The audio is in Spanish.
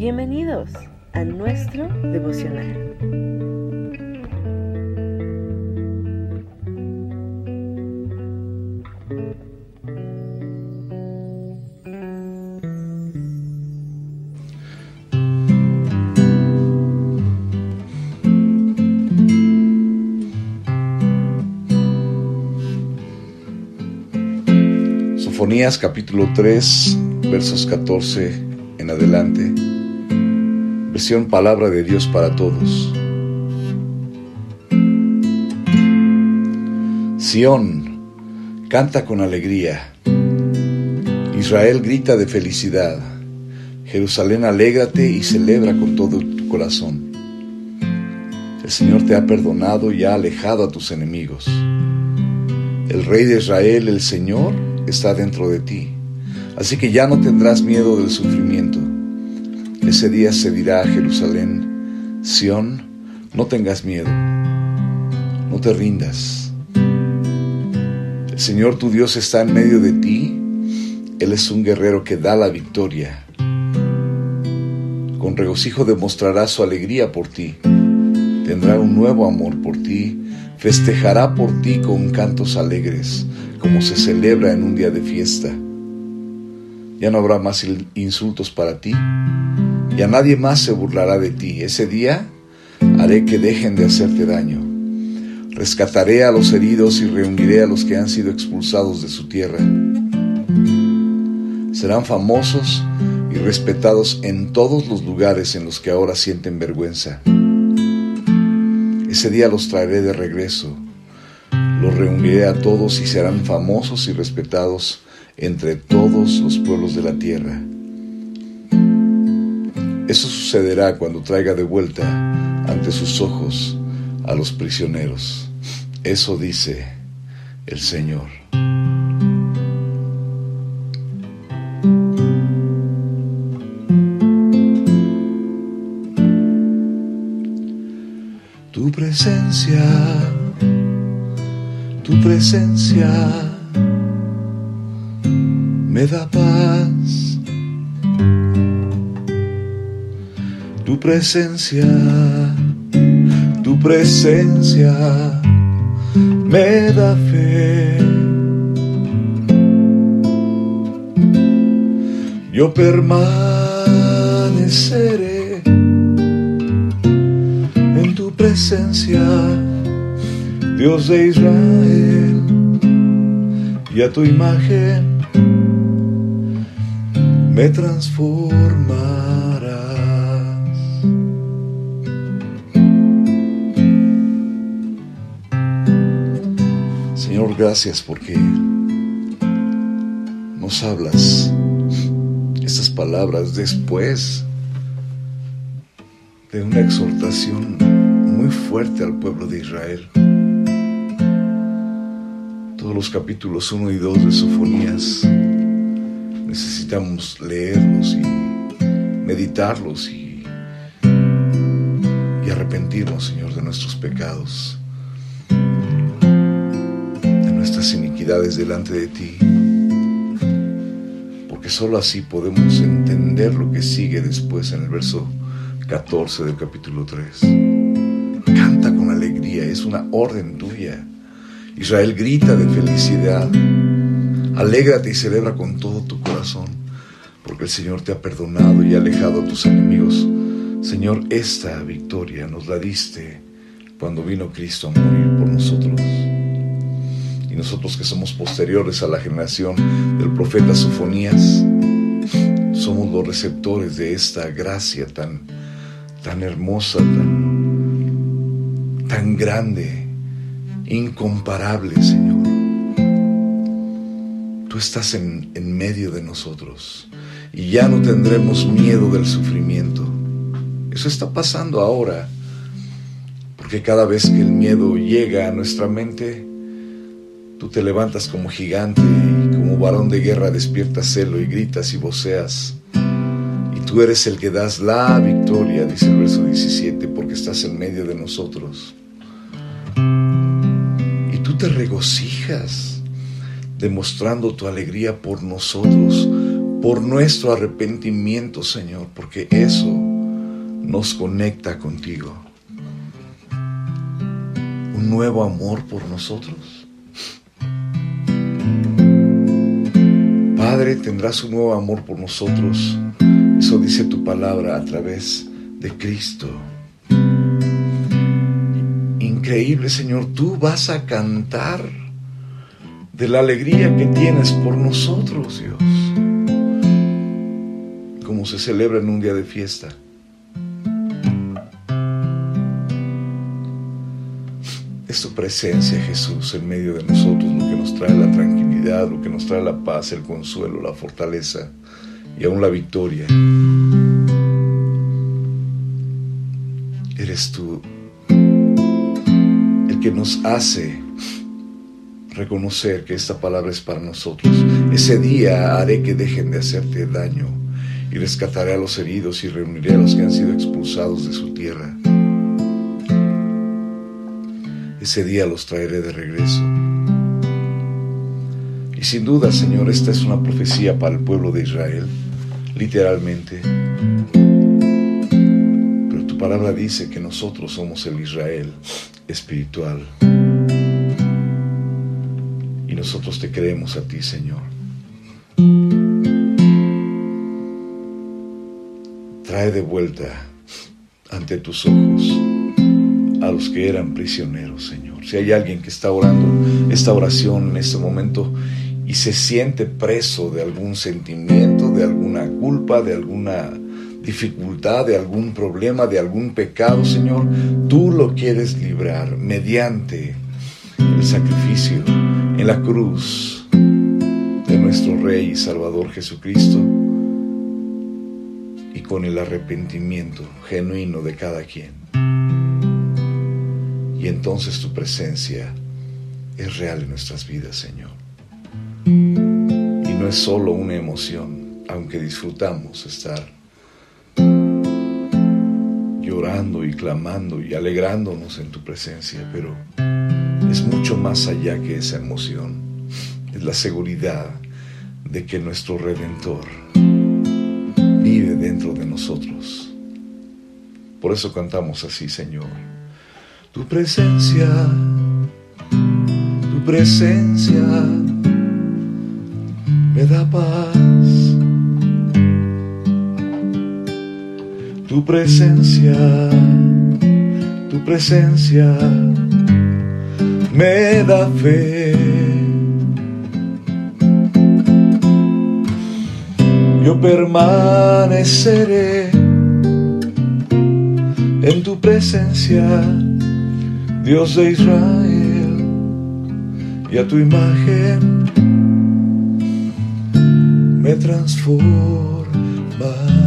Bienvenidos a nuestro devocional. Sofonías capítulo 3, versos 14 en adelante. Palabra de Dios para Todos. Sión, canta con alegría. Israel grita de felicidad. Jerusalén, alégrate y celebra con todo tu corazón. El Señor te ha perdonado y ha alejado a tus enemigos. El Rey de Israel, el Señor, está dentro de ti. Así que ya no tendrás miedo del sufrimiento. Ese día se dirá a Jerusalén, Sión, no tengas miedo, no te rindas. El Señor tu Dios está en medio de ti. Él es un guerrero que da la victoria. Con regocijo demostrará su alegría por ti. Tendrá un nuevo amor por ti. Festejará por ti con cantos alegres como se celebra en un día de fiesta. Ya no habrá más insultos para ti, y a nadie más se burlará de ti. Ese día haré que dejen de hacerte daño. Rescataré a los heridos y reuniré a los que han sido expulsados de su tierra. Serán famosos y respetados en todos los lugares en los que ahora sienten vergüenza. Ese día los traeré de regreso los reuniré a todos y serán famosos y respetados entre todos los pueblos de la tierra. Eso sucederá cuando traiga de vuelta ante sus ojos a los prisioneros. Eso dice el Señor. Tu presencia tu presencia me da paz. Tu presencia, tu presencia me da fe. Yo permaneceré en tu presencia Dios de Israel, y a tu imagen me transformarás. Gracias porque nos hablas estas palabras después de una exhortación muy fuerte al pueblo de Israel los capítulos 1 y 2 de Sofonías. Necesitamos leerlos y meditarlos y, y arrepentirnos, Señor, de nuestros pecados, iniquidades delante de ti. Porque sólo así podemos entender lo que sigue después en el verso 14 del capítulo 3. Canta con alegría, es una orden tuya Israel grita de felicidad. Alégrate y celebra con todo tu corazón, porque el Señor te ha perdonado y ha alejado a tus enemigos. Señor, esta victoria nos la diste cuando vino Cristo a morir por nosotros. Y nosotros que somos posteriores a la generación del profeta Sofonías, somos los receptores de esta gracia tan, tan hermosa, tan, tan grande incomparable, Señor. Tú estás en, en medio de nosotros y ya no tendremos miedo del sufrimiento. Eso está pasando ahora, porque cada vez que el miedo llega a nuestra mente, tú te levantas como gigante y como varón de guerra despiertas celo y gritas y voceas. Y tú eres el que das la victoria, dice el verso 17, porque estás en medio de nosotros te regocijas demostrando tu alegría por nosotros por nuestro arrepentimiento, Señor, porque eso nos conecta contigo. Un nuevo amor por nosotros. Padre, tendrás un nuevo amor por nosotros. Eso dice tu palabra a través de Cristo. Increíble, Señor, tú vas a cantar de la alegría que tienes por nosotros, Dios. Como se celebra en un día de fiesta. Es tu presencia, Jesús, en medio de nosotros, nos trae la tranquilidad, lo que nos trae la paz, el consuelo, la fortaleza y aún la victoria. Eres tú el que nos hace reconocer que esta palabra es para nosotros. Ese día haré que dejen de hacerte daño y rescataré a los heridos y reuniré a los que han sido expulsados de su tierra ese día los traeré de regreso. Y sin duda, Señor, esta es una profecía para el pueblo de Israel, literalmente. Pero tu palabra dice que nosotros somos el Israel espiritual. Y nosotros te creemos a ti, Señor. Trae de vuelta ante tus ojos a los que eran prisioneros, Señor. Si hay alguien que está orando esta oración en este momento y se siente preso de algún sentimiento, de alguna culpa, de alguna dificultad, de algún problema, de algún pecado, Señor, tú lo quieres librar mediante el sacrificio en la cruz de nuestro Rey y Salvador Jesucristo y con el arrepentimiento genuino de cada quien y entonces tu presencia es real en nuestras vidas, Señor. No es solo una emoción, aunque disfrutamos estar llorando y clamando y alegrándonos en tu presencia, pero es mucho más allá que esa emoción. Es la seguridad de que nuestro Redentor vive dentro de nosotros. Por eso cantamos así, Señor. Tu presencia, tu presencia me da paz. Tu presencia, tu presencia me da fe. Yo permaneceré en tu presencia Dios de Israel, y a tu imagen me transformará.